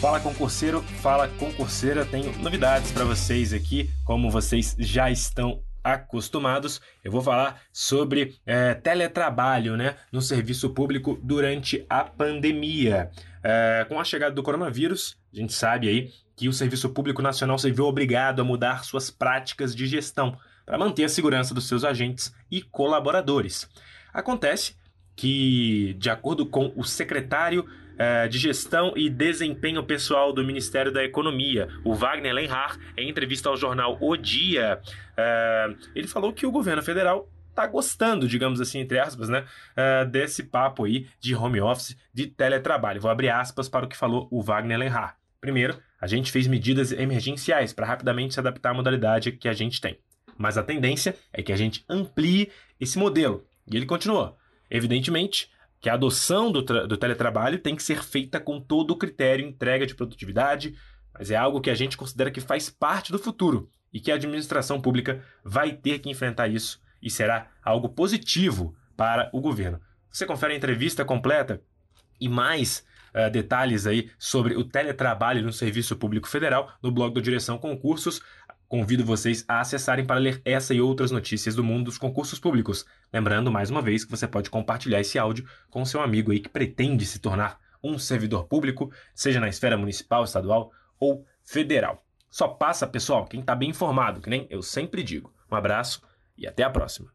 Fala concurseiro, fala concurseira, tenho novidades para vocês aqui, como vocês já estão acostumados, eu vou falar sobre é, teletrabalho né, no serviço público durante a pandemia. É, com a chegada do coronavírus, a gente sabe aí que o Serviço Público Nacional se viu obrigado a mudar suas práticas de gestão para manter a segurança dos seus agentes e colaboradores. Acontece que, de acordo com o secretário é, de Gestão e Desempenho Pessoal do Ministério da Economia, o Wagner Lenhar, em entrevista ao jornal O Dia, é, ele falou que o governo federal está gostando, digamos assim, entre aspas, né, é, desse papo aí de home office, de teletrabalho. Vou abrir aspas para o que falou o Wagner Lenhar. Primeiro, a gente fez medidas emergenciais para rapidamente se adaptar à modalidade que a gente tem. Mas a tendência é que a gente amplie esse modelo. E ele continuou. Evidentemente, que a adoção do, do teletrabalho tem que ser feita com todo o critério entrega de produtividade, mas é algo que a gente considera que faz parte do futuro e que a administração pública vai ter que enfrentar isso e será algo positivo para o governo. Você confere a entrevista completa e mais uh, detalhes aí sobre o teletrabalho no Serviço Público Federal no blog do Direção Concursos. Convido vocês a acessarem para ler essa e outras notícias do mundo dos concursos públicos. Lembrando, mais uma vez, que você pode compartilhar esse áudio com seu amigo aí que pretende se tornar um servidor público, seja na esfera municipal, estadual ou federal. Só passa, pessoal, quem está bem informado, que nem eu sempre digo. Um abraço e até a próxima.